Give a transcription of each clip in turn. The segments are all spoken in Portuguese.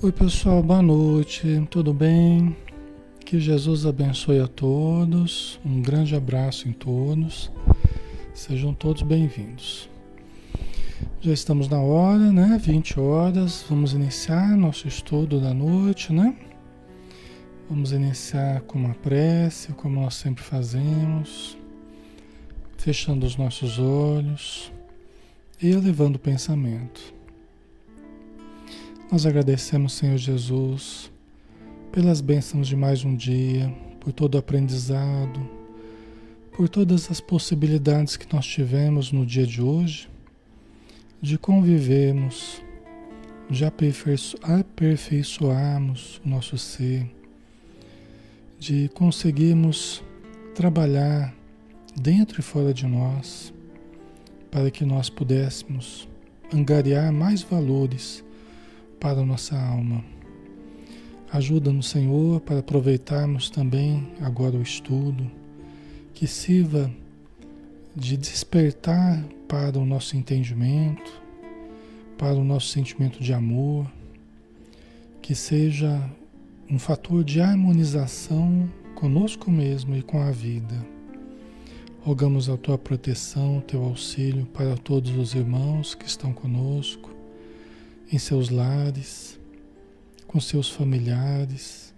Oi, pessoal, boa noite, tudo bem? Que Jesus abençoe a todos, um grande abraço em todos, sejam todos bem-vindos. Já estamos na hora, né? 20 horas, vamos iniciar nosso estudo da noite, né? Vamos iniciar com uma prece, como nós sempre fazemos, fechando os nossos olhos e elevando o pensamento. Nós agradecemos, Senhor Jesus, pelas bênçãos de mais um dia, por todo o aprendizado, por todas as possibilidades que nós tivemos no dia de hoje, de convivermos, de aperfeiçoarmos o nosso ser, de conseguirmos trabalhar dentro e fora de nós, para que nós pudéssemos angariar mais valores para a nossa alma. Ajuda-nos, Senhor, para aproveitarmos também agora o estudo, que sirva de despertar para o nosso entendimento, para o nosso sentimento de amor, que seja um fator de harmonização conosco mesmo e com a vida. Rogamos a tua proteção, teu auxílio para todos os irmãos que estão conosco em seus lares, com seus familiares,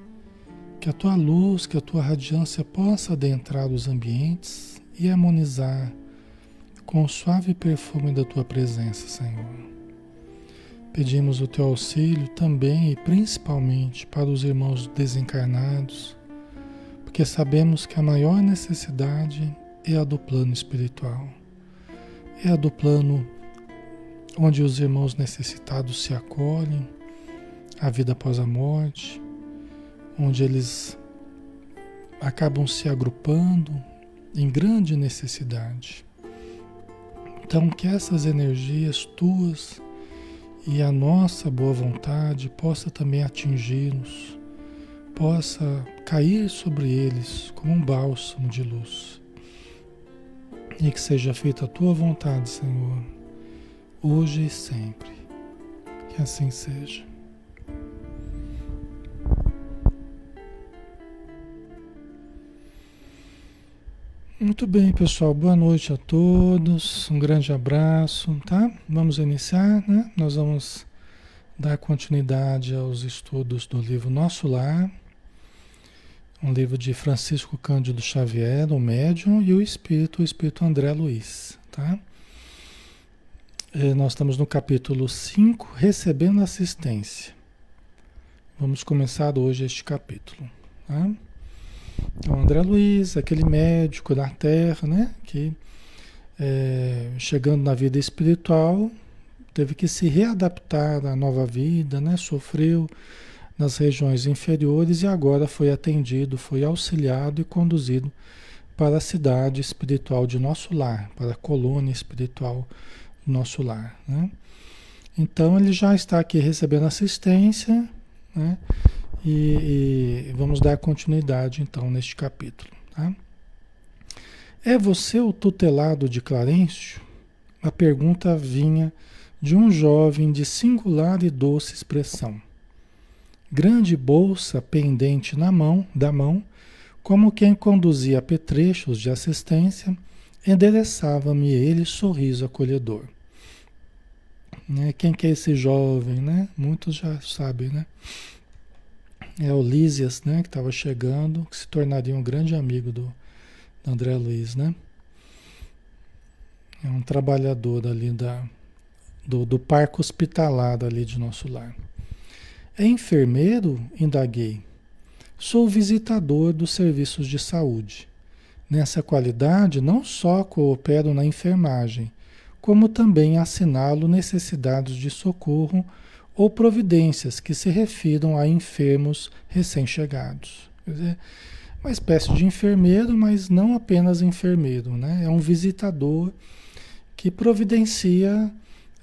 que a tua luz, que a tua radiância possa adentrar os ambientes e harmonizar com o suave perfume da tua presença, Senhor. Pedimos o teu auxílio também e principalmente para os irmãos desencarnados, porque sabemos que a maior necessidade é a do plano espiritual, é a do plano onde os irmãos necessitados se acolhem, a vida após a morte, onde eles acabam se agrupando em grande necessidade. Então, que essas energias tuas e a nossa boa vontade possa também atingi-los, possa cair sobre eles como um bálsamo de luz. E que seja feita a tua vontade, Senhor hoje e sempre. Que assim seja. Muito bem, pessoal. Boa noite a todos. Um grande abraço, tá? Vamos iniciar, né? Nós vamos dar continuidade aos estudos do livro Nosso Lar, um livro de Francisco Cândido Xavier, o médium, e o espírito, o espírito André Luiz, tá? É, nós estamos no capítulo 5, recebendo assistência. Vamos começar hoje este capítulo. Tá? Então, André Luiz, aquele médico da Terra, né, que é, chegando na vida espiritual, teve que se readaptar à nova vida, né, sofreu nas regiões inferiores e agora foi atendido, foi auxiliado e conduzido para a cidade espiritual de nosso lar, para a colônia espiritual nosso lar. Né? Então ele já está aqui recebendo assistência, né? E, e, vamos dar continuidade então neste capítulo. Tá? É você o tutelado de Clarencio? A pergunta vinha de um jovem de singular e doce expressão. Grande bolsa pendente na mão, da mão, como quem conduzia petrechos de assistência, endereçava-me ele sorriso acolhedor. Né? Quem que é esse jovem, né? Muitos já sabem, né? É o Lísias, né? Que estava chegando, que se tornaria um grande amigo do, do André Luiz, né? É um trabalhador ali da, do, do parque hospitalar ali de nosso lar. É enfermeiro? Indaguei. Sou visitador dos serviços de saúde. Nessa qualidade, não só coopero na enfermagem, como também assinalo necessidades de socorro ou providências que se refiram a enfermos recém-chegados. Quer dizer, uma espécie de enfermeiro, mas não apenas enfermeiro, né? É um visitador que providencia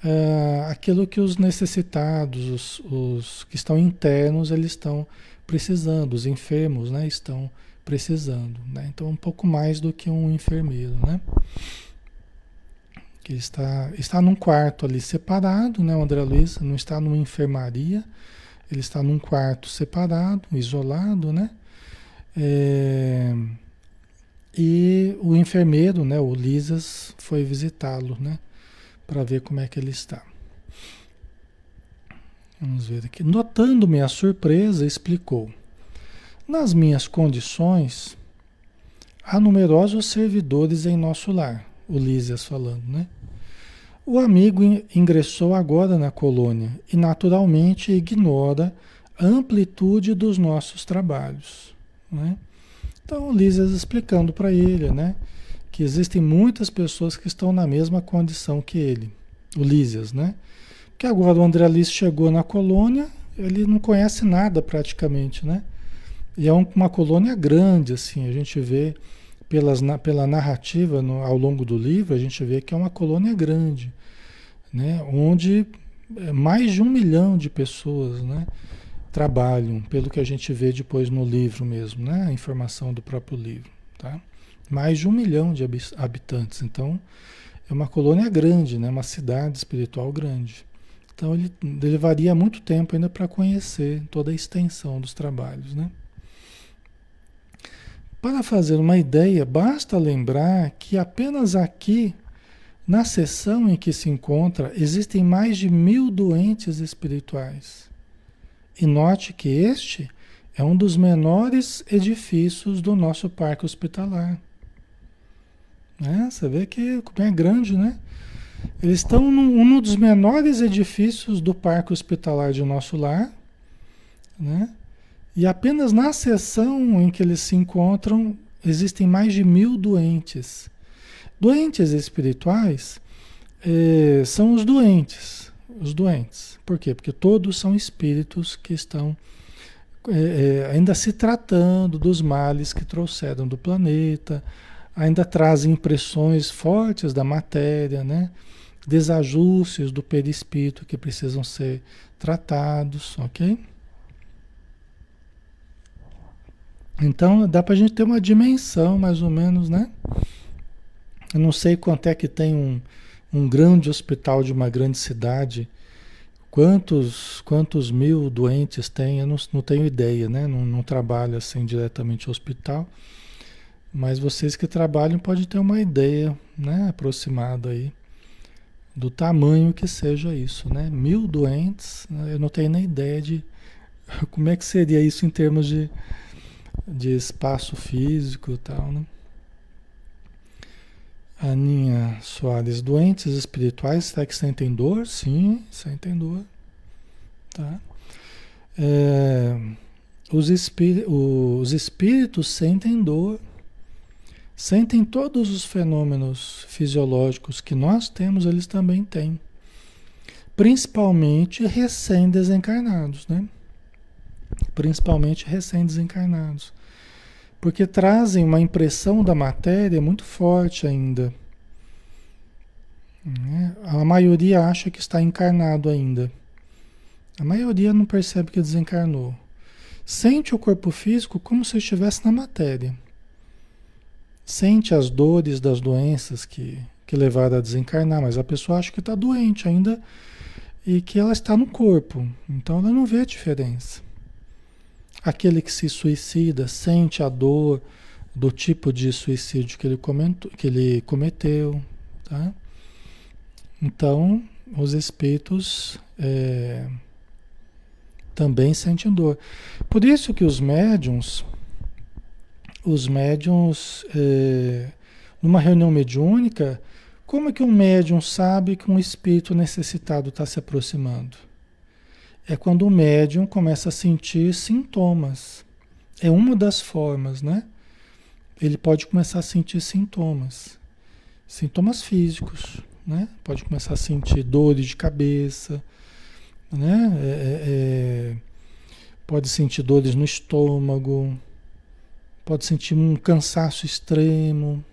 uh, aquilo que os necessitados, os, os, que estão internos, eles estão precisando, os enfermos, né? Estão precisando, né? Então, um pouco mais do que um enfermeiro, né? Que está, está num quarto ali separado, né? O André Luiz não está numa enfermaria, Ele está num quarto separado, isolado, né? É, e o enfermeiro, né, o Lisas, foi visitá-lo, né, para ver como é que ele está. Vamos ver aqui. Notando minha surpresa, explicou: Nas minhas condições, há numerosos servidores em nosso lar. O Lísias falando, né? O amigo ingressou agora na colônia e naturalmente ignora a amplitude dos nossos trabalhos. Né? Então, o Lísias explicando para ele, né? Que existem muitas pessoas que estão na mesma condição que ele, o Lísias, né? Que agora o André Alice chegou na colônia, ele não conhece nada praticamente, né? E é um, uma colônia grande, assim, a gente vê pelas, pela narrativa no, ao longo do livro, a gente vê que é uma colônia grande, né? Onde é mais de um milhão de pessoas, né? trabalham, pelo que a gente vê depois no livro mesmo, né? A informação do próprio livro, tá? Mais de um milhão de habitantes, então é uma colônia grande, né? Uma cidade espiritual grande. Então ele levaria muito tempo ainda para conhecer toda a extensão dos trabalhos, né? Para fazer uma ideia, basta lembrar que apenas aqui, na seção em que se encontra, existem mais de mil doentes espirituais. E note que este é um dos menores edifícios do nosso parque hospitalar. Né? Você vê que é grande, né? Eles estão num um dos menores edifícios do parque hospitalar de nosso lar, né? E apenas na seção em que eles se encontram existem mais de mil doentes. Doentes espirituais eh, são os doentes, os doentes. Por quê? Porque todos são espíritos que estão é, é, ainda se tratando dos males que trouxeram do planeta, ainda trazem impressões fortes da matéria, né? desajustes do perispírito que precisam ser tratados, ok? Então dá para a gente ter uma dimensão mais ou menos, né? Eu não sei quanto é que tem um, um grande hospital de uma grande cidade, quantos, quantos mil doentes tem, eu não, não tenho ideia, né? Não, não trabalho assim diretamente hospital, mas vocês que trabalham podem ter uma ideia, né? Aproximada aí do tamanho que seja isso, né? Mil doentes, eu não tenho nem ideia de como é que seria isso em termos de, de espaço físico e tal, né? Aninha Soares, doentes espirituais, será que sentem dor? Sim, sentem dor. Tá? É, os, espí os espíritos sentem dor, sentem todos os fenômenos fisiológicos que nós temos, eles também têm. Principalmente recém-desencarnados, né? Principalmente recém-desencarnados porque trazem uma impressão da matéria muito forte ainda. Né? A maioria acha que está encarnado ainda. A maioria não percebe que desencarnou. Sente o corpo físico como se estivesse na matéria. Sente as dores das doenças que, que levaram a desencarnar, mas a pessoa acha que está doente ainda e que ela está no corpo. Então ela não vê a diferença. Aquele que se suicida sente a dor do tipo de suicídio que ele, comentou, que ele cometeu. Tá? Então, os espíritos é, também sentem dor. Por isso que os médiums, os médiums, é, numa reunião mediúnica, como é que um médium sabe que um espírito necessitado está se aproximando? É quando o médium começa a sentir sintomas. É uma das formas, né? Ele pode começar a sentir sintomas. Sintomas físicos, né? Pode começar a sentir dores de cabeça, né? É, é, é pode sentir dores no estômago, pode sentir um cansaço extremo,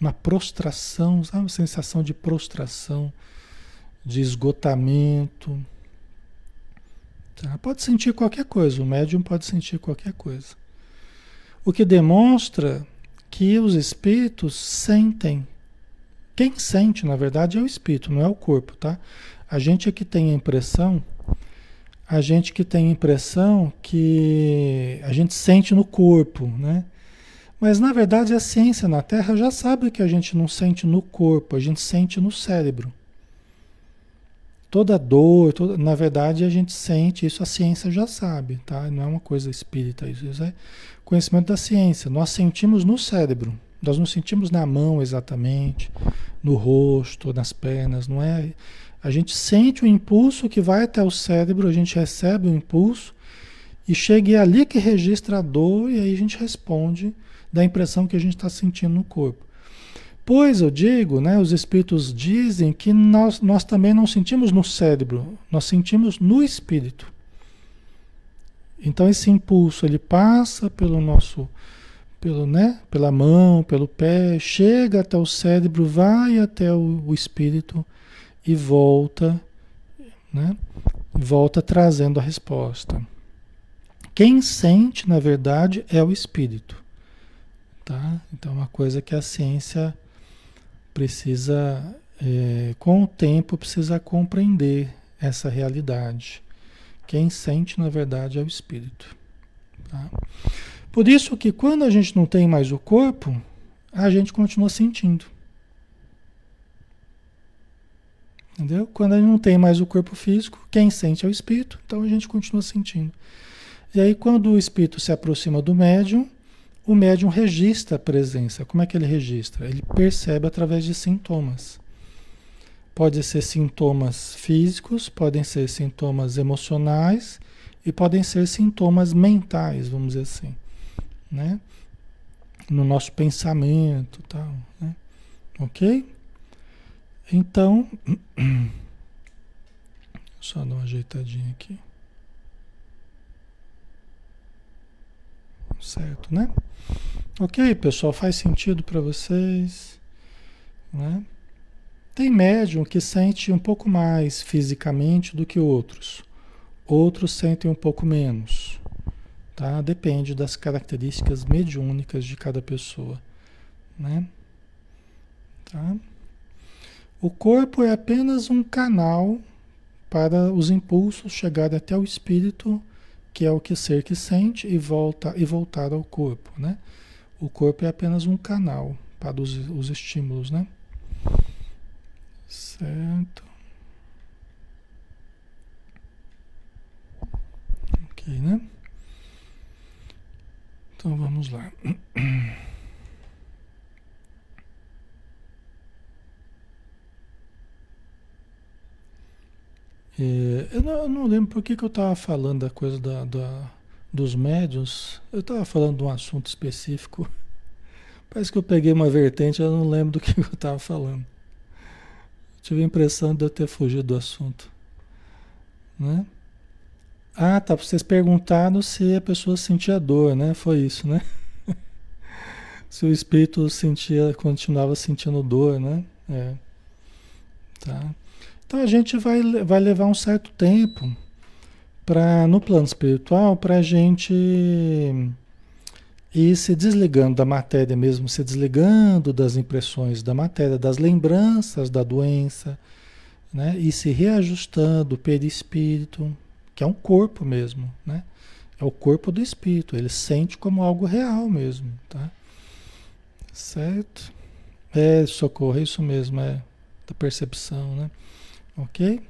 uma prostração, sabe? Sensação de prostração, de esgotamento. Tá? Pode sentir qualquer coisa, o médium pode sentir qualquer coisa. O que demonstra que os espíritos sentem. Quem sente, na verdade, é o espírito, não é o corpo, tá? A gente é que tem a impressão, a gente que tem a impressão que a gente sente no corpo, né? Mas na verdade a ciência na Terra já sabe que a gente não sente no corpo, a gente sente no cérebro. Toda dor, toda, na verdade a gente sente, isso a ciência já sabe, tá? Não é uma coisa espírita, isso é conhecimento da ciência. Nós sentimos no cérebro, nós não sentimos na mão exatamente, no rosto, nas pernas, não é? A gente sente o impulso que vai até o cérebro, a gente recebe o impulso e chega é ali que registra a dor e aí a gente responde da impressão que a gente está sentindo no corpo. Pois eu digo, né, os espíritos dizem que nós, nós também não sentimos no cérebro, nós sentimos no espírito. Então esse impulso ele passa pelo nosso pelo, né, pela mão, pelo pé, chega até o cérebro, vai até o, o espírito e volta, né? Volta trazendo a resposta. Quem sente, na verdade, é o espírito, tá? Então, uma coisa que a ciência precisa, é, com o tempo, precisa compreender essa realidade. Quem sente, na verdade, é o espírito. Tá? Por isso que quando a gente não tem mais o corpo, a gente continua sentindo. Entendeu? Quando a gente não tem mais o corpo físico, quem sente é o espírito, então a gente continua sentindo. E aí, quando o espírito se aproxima do médium, o médium registra a presença. Como é que ele registra? Ele percebe através de sintomas. Pode ser sintomas físicos, podem ser sintomas emocionais e podem ser sintomas mentais, vamos dizer assim né? No nosso pensamento, tal, né? Ok? Então, só dar uma ajeitadinha aqui. Certo, né? Ok, pessoal, faz sentido para vocês, né? Tem médium que sente um pouco mais fisicamente do que outros. Outros sentem um pouco menos. Tá? Depende das características mediúnicas de cada pessoa. Né? Tá? O corpo é apenas um canal para os impulsos chegarem até o espírito, que é o que ser que sente, e, volta, e voltar ao corpo. Né? O corpo é apenas um canal para os, os estímulos. Né? Certo. Ok, né? Então vamos lá. É, eu, não, eu, não, lembro por que, que eu estava falando da coisa da, da dos médios. Eu estava falando de um assunto específico. Parece que eu peguei uma vertente, eu não lembro do que, eu estava falando. Tive a impressão de eu ter fugido do assunto. Né? Ah, tá. Vocês perguntaram se a pessoa sentia dor, né? Foi isso, né? se o espírito sentia, continuava sentindo dor, né? É. Tá. Então a gente vai, vai levar um certo tempo para no plano espiritual para a gente ir se desligando da matéria mesmo, se desligando das impressões da matéria, das lembranças da doença, né? E se reajustando o perispírito, que é um corpo mesmo, né? É o corpo do espírito, ele sente como algo real mesmo, tá? Certo? É, socorro, é isso mesmo, é da percepção, né? Ok?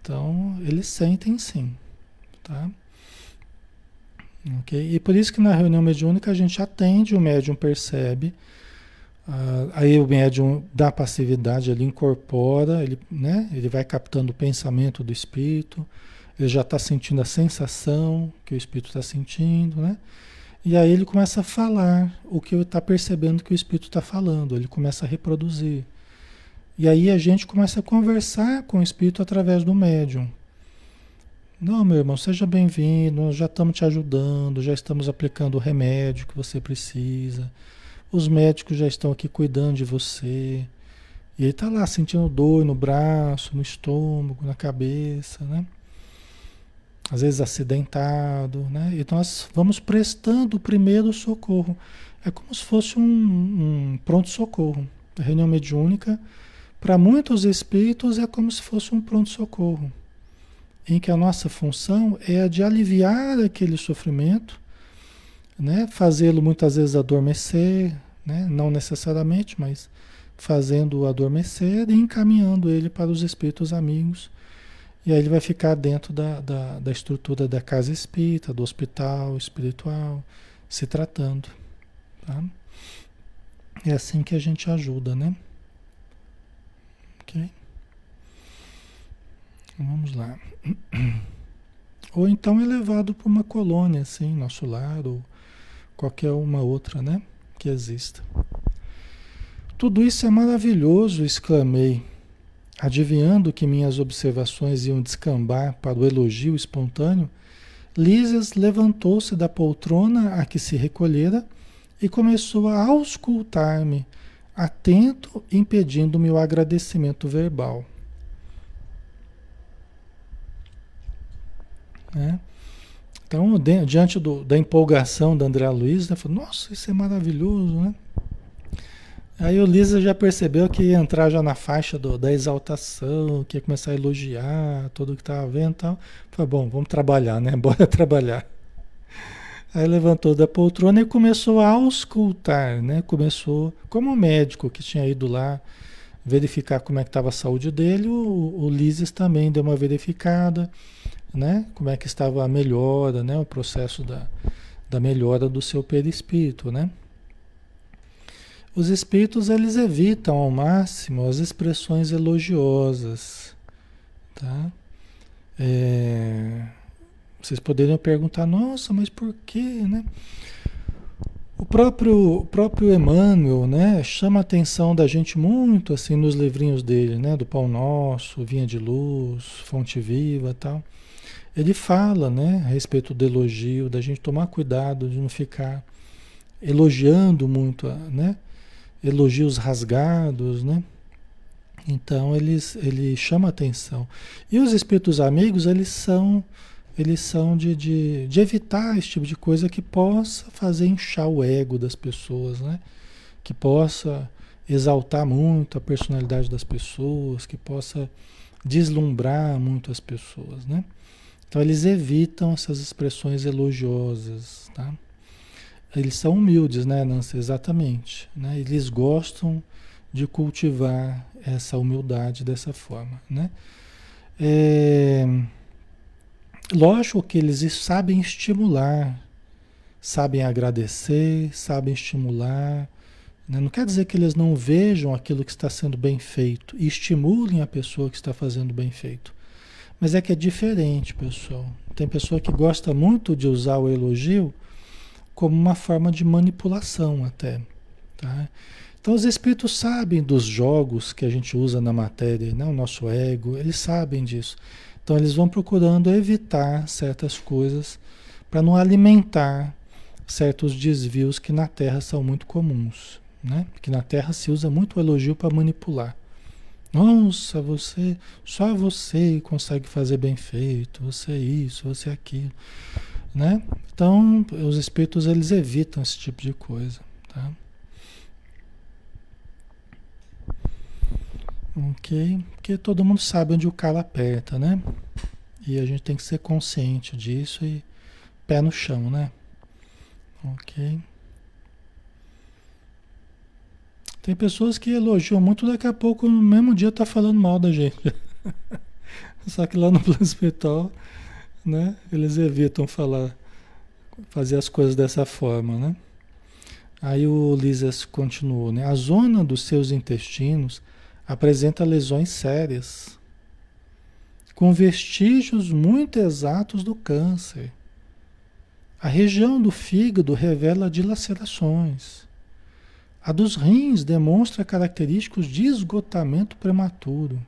Então, eles sentem sim, tá? Ok? E por isso que na reunião mediúnica a gente atende, o médium percebe, uh, aí o médium dá passividade, ele incorpora, ele, né? ele vai captando o pensamento do espírito, ele já está sentindo a sensação que o espírito está sentindo, né? E aí ele começa a falar o que está percebendo que o espírito está falando, ele começa a reproduzir. E aí a gente começa a conversar com o espírito através do médium. Não, meu irmão, seja bem-vindo, nós já estamos te ajudando, já estamos aplicando o remédio que você precisa. Os médicos já estão aqui cuidando de você. E ele está lá sentindo dor no braço, no estômago, na cabeça, né? às vezes acidentado, né? E nós vamos prestando o primeiro socorro. É como se fosse um, um pronto-socorro. A reunião mediúnica, para muitos espíritos, é como se fosse um pronto-socorro. em que a nossa função é a de aliviar aquele sofrimento, né? fazê-lo muitas vezes adormecer, né? não necessariamente, mas fazendo-o adormecer e encaminhando ele para os espíritos amigos. E aí ele vai ficar dentro da, da, da estrutura da casa espírita, do hospital espiritual, se tratando. Tá? É assim que a gente ajuda, né? Ok? Vamos lá. Ou então é levado para uma colônia, assim, nosso lar, ou qualquer uma outra, né? Que exista. Tudo isso é maravilhoso, exclamei, adivinhando que minhas observações iam descambar para o elogio espontâneo. Lísias levantou-se da poltrona a que se recolhera e começou a auscultar-me, atento, impedindo-me o agradecimento verbal. Né? Então, diante do, da empolgação da André Luiz, né, falou, nossa, isso é maravilhoso, né? Aí o Lisa já percebeu que ia entrar já na faixa do, da exaltação, que ia começar a elogiar tudo que estava vendo e tal. Falei, bom, vamos trabalhar, né? Bora trabalhar. Aí levantou da poltrona e começou a auscultar, né? Começou, como médico que tinha ido lá verificar como é que estava a saúde dele, o, o Lises também deu uma verificada, né? Como é que estava a melhora, né? O processo da, da melhora do seu perispírito, né? Os espíritos eles evitam ao máximo as expressões elogiosas, tá? É, vocês poderiam perguntar, nossa, mas por quê, né? O próprio, o próprio Emmanuel, né, chama a atenção da gente muito assim nos livrinhos dele, né, do Pão Nosso, Vinha de Luz, Fonte Viva, tal. Ele fala, né, a respeito do elogio, da gente tomar cuidado de não ficar elogiando muito, né, elogios rasgados, né? Então eles ele chama atenção. E os espíritos amigos, eles são eles são de, de, de, evitar esse tipo de coisa que possa fazer inchar o ego das pessoas, né? Que possa exaltar muito a personalidade das pessoas, que possa deslumbrar muito as pessoas, né? Então eles evitam essas expressões elogiosas, tá? Eles são humildes, né, Nancy? Exatamente. Né? Eles gostam de cultivar essa humildade dessa forma, né? É... Lógico que eles sabem estimular, sabem agradecer, sabem estimular. Né? Não quer dizer que eles não vejam aquilo que está sendo bem feito e estimulem a pessoa que está fazendo bem feito. Mas é que é diferente, pessoal. Tem pessoa que gosta muito de usar o elogio como uma forma de manipulação até. Tá? Então os espíritos sabem dos jogos que a gente usa na matéria, né? o nosso ego, eles sabem disso. Então eles vão procurando evitar certas coisas para não alimentar certos desvios que na Terra são muito comuns. Né? Que na Terra se usa muito o elogio para manipular. Nossa, você, só você consegue fazer bem feito, você é isso, você é aquilo né? Então, os espíritos eles evitam esse tipo de coisa, tá? Ok? Porque todo mundo sabe onde o calo aperta, né? E a gente tem que ser consciente disso e pé no chão, né? Ok? Tem pessoas que elogiam muito, daqui a pouco, no mesmo dia, tá falando mal da gente. Só que lá no plano espiritual né? Eles evitam falar, fazer as coisas dessa forma, né? Aí o Lisas continuou, né? A zona dos seus intestinos apresenta lesões sérias, com vestígios muito exatos do câncer. A região do fígado revela dilacerações. A dos rins demonstra característicos de esgotamento prematuro.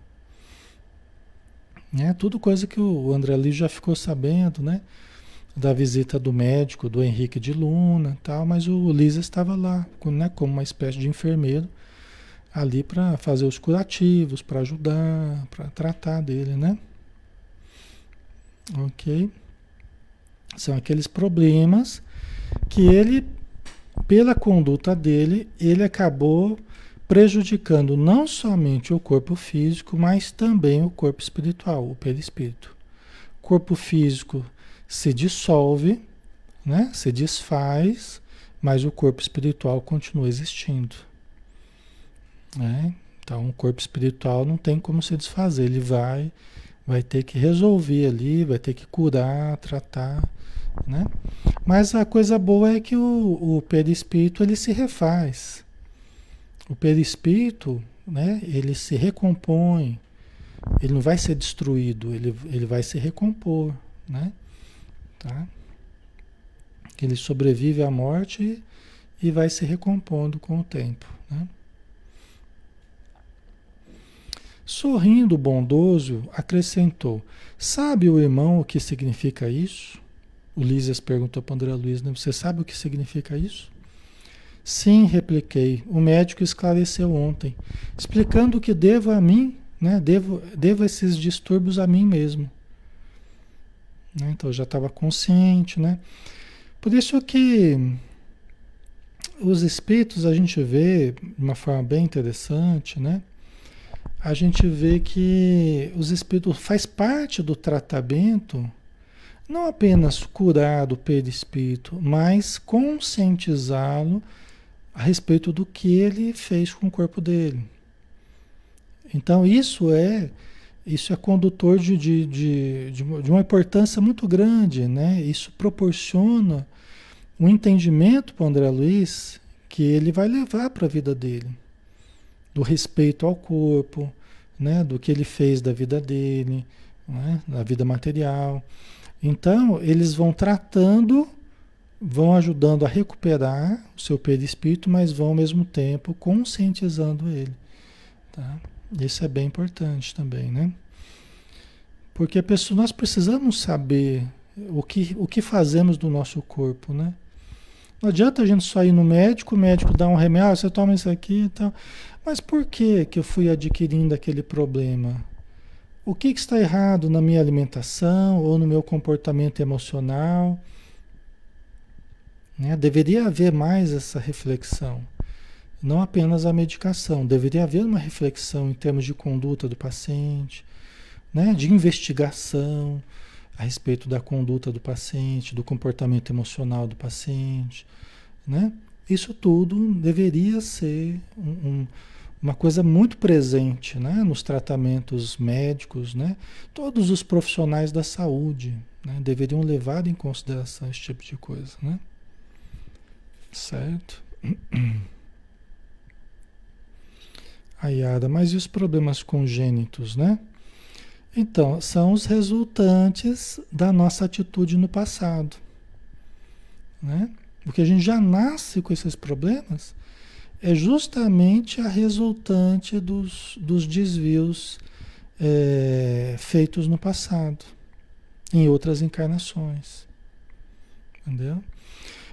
Né? Tudo coisa que o André Lee já ficou sabendo, né? Da visita do médico, do Henrique de Luna tal, mas o Lisa estava lá, né? como uma espécie de enfermeiro, ali para fazer os curativos, para ajudar, para tratar dele, né? Ok? São aqueles problemas que ele, pela conduta dele, ele acabou prejudicando não somente o corpo físico, mas também o corpo espiritual, o perispírito. corpo físico se dissolve, né? Se desfaz, mas o corpo espiritual continua existindo. Né? Então, o corpo espiritual não tem como se desfazer, ele vai vai ter que resolver ali, vai ter que curar, tratar, né? Mas a coisa boa é que o, o perispírito ele se refaz. O perispírito, né? Ele se recompõe. Ele não vai ser destruído, ele, ele vai se recompor, né? Tá? Ele sobrevive à morte e, vai se recompondo com o tempo, né? Sorrindo bondoso, acrescentou: Sabe o irmão o que significa isso? Ulisses perguntou para André Luiz: né? Você sabe o que significa isso? Sim, repliquei. O médico esclareceu ontem, explicando que devo a mim, né? Devo, devo esses distúrbios a mim mesmo. Né? Então eu já estava consciente, né? Por isso que os espíritos a gente vê de uma forma bem interessante, né? A gente vê que os espíritos faz parte do tratamento não apenas curar do perispírito, mas conscientizá-lo a respeito do que ele fez com o corpo dele. Então isso é isso é condutor de, de, de, de, uma importância muito grande, né? Isso proporciona um entendimento para o André Luiz que ele vai levar para a vida dele, do respeito ao corpo, né? Do que ele fez da vida dele, né? da vida material. Então, eles vão tratando, vão ajudando a recuperar o seu perispírito, mas vão ao mesmo tempo conscientizando ele. Tá? Isso é bem importante também, né? Porque pessoa, nós precisamos saber o que, o que fazemos do nosso corpo, né? Não adianta a gente só ir no médico, o médico dá um remédio, ah, você toma isso aqui e tal. Mas por que, que eu fui adquirindo aquele problema? O que, que está errado na minha alimentação ou no meu comportamento emocional? Né? Deveria haver mais essa reflexão, não apenas a medicação. Deveria haver uma reflexão em termos de conduta do paciente, né? de investigação a respeito da conduta do paciente, do comportamento emocional do paciente. Né? Isso tudo deveria ser um, um uma coisa muito presente né, nos tratamentos médicos, né? Todos os profissionais da saúde né, deveriam levar em consideração esse tipo de coisa, né? Certo? Ayada, mas e os problemas congênitos, né? Então, são os resultantes da nossa atitude no passado, né? Porque a gente já nasce com esses problemas é justamente a resultante dos, dos desvios é, feitos no passado, em outras encarnações. Entendeu?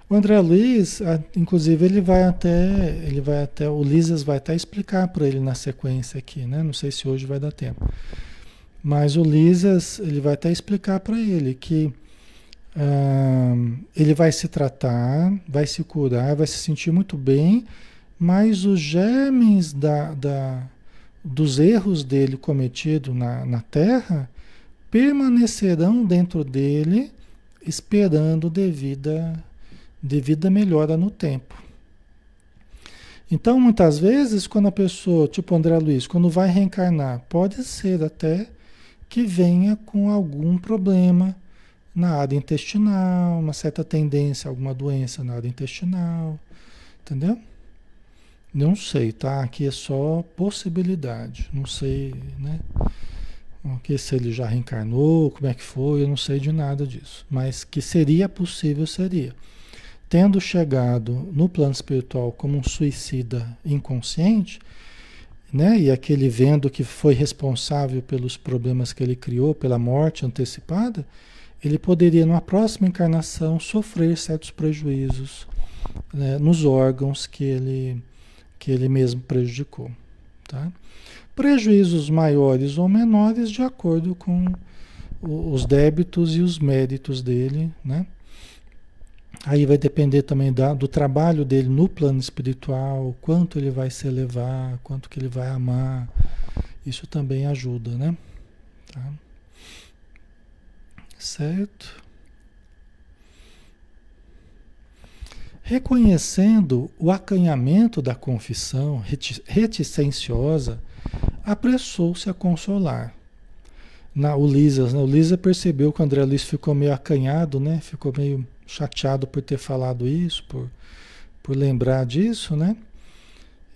O André Luiz, inclusive, ele vai até, ele vai até, o Lisas vai até explicar para ele na sequência aqui, né? Não sei se hoje vai dar tempo. Mas o Lisas, ele vai até explicar para ele que ah, ele vai se tratar, vai se curar, vai se sentir muito bem, mas os germes da, da, dos erros dele cometidos na, na Terra permanecerão dentro dele, esperando devida, devida melhora no tempo. Então, muitas vezes, quando a pessoa, tipo André Luiz, quando vai reencarnar, pode ser até que venha com algum problema na área intestinal, uma certa tendência, alguma doença na área intestinal, entendeu? Não sei, tá? Aqui é só possibilidade. Não sei, né? Que se ele já reencarnou, como é que foi, eu não sei de nada disso. Mas que seria possível, seria. Tendo chegado no plano espiritual como um suicida inconsciente, né? E aquele vendo que foi responsável pelos problemas que ele criou, pela morte antecipada, ele poderia, numa próxima encarnação, sofrer certos prejuízos né? nos órgãos que ele que ele mesmo prejudicou. Tá? Prejuízos maiores ou menores de acordo com os débitos e os méritos dele, né? Aí vai depender também da, do trabalho dele no plano espiritual, quanto ele vai se elevar, quanto que ele vai amar. Isso também ajuda, né? Tá? Certo? Reconhecendo o acanhamento da confissão reticenciosa, apressou-se a consolar. Na, o Lisas, né? o Lisa percebeu que o André Luiz ficou meio acanhado, né? ficou meio chateado por ter falado isso, por, por lembrar disso, né?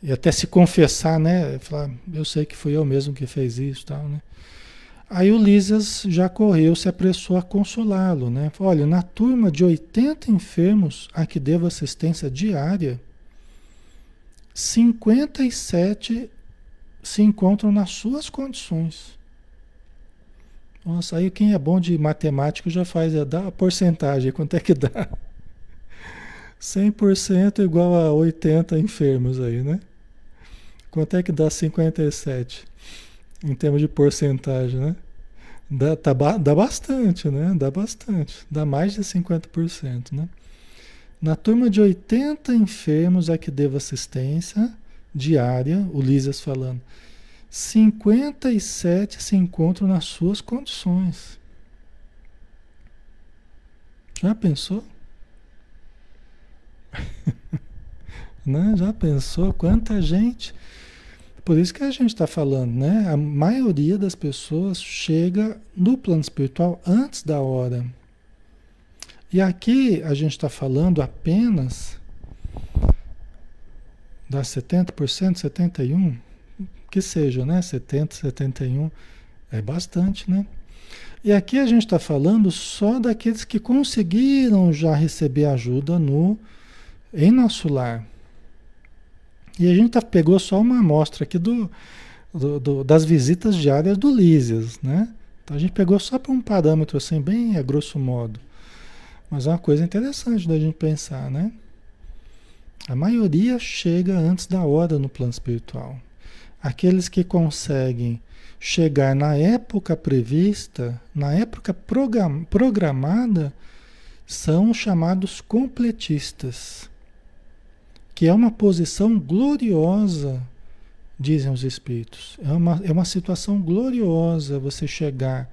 E até se confessar, né? Falar, eu sei que fui eu mesmo que fez isso tal, né? Aí o Lisas já correu, se apressou a consolá-lo, né? Olha, na turma de 80 enfermos a que devo assistência diária, 57 se encontram nas suas condições. Nossa, aí quem é bom de matemática já faz, é, dá a porcentagem, quanto é que dá? 100% igual a 80 enfermos aí, né? Quanto é que dá 57? Em termos de porcentagem, né? Dá, tá, dá bastante, né? Dá bastante. Dá mais de 50%, né? Na turma de 80 enfermos a que devo assistência diária, o Lisas falando, 57 se encontram nas suas condições. Já pensou? né? Já pensou quanta gente por isso que a gente está falando, né? A maioria das pessoas chega no plano espiritual antes da hora. E aqui a gente está falando apenas das 70%, 71%, que seja, né? 70%, 71%, é bastante, né? E aqui a gente está falando só daqueles que conseguiram já receber ajuda no em nosso lar. E a gente tá, pegou só uma amostra aqui do, do, do, das visitas diárias do Lísias, né? Então a gente pegou só para um parâmetro assim, bem a grosso modo. Mas é uma coisa interessante da gente pensar, né? A maioria chega antes da hora no plano espiritual. Aqueles que conseguem chegar na época prevista, na época programada, são chamados completistas que é uma posição gloriosa, dizem os espíritos. É uma, é uma situação gloriosa você chegar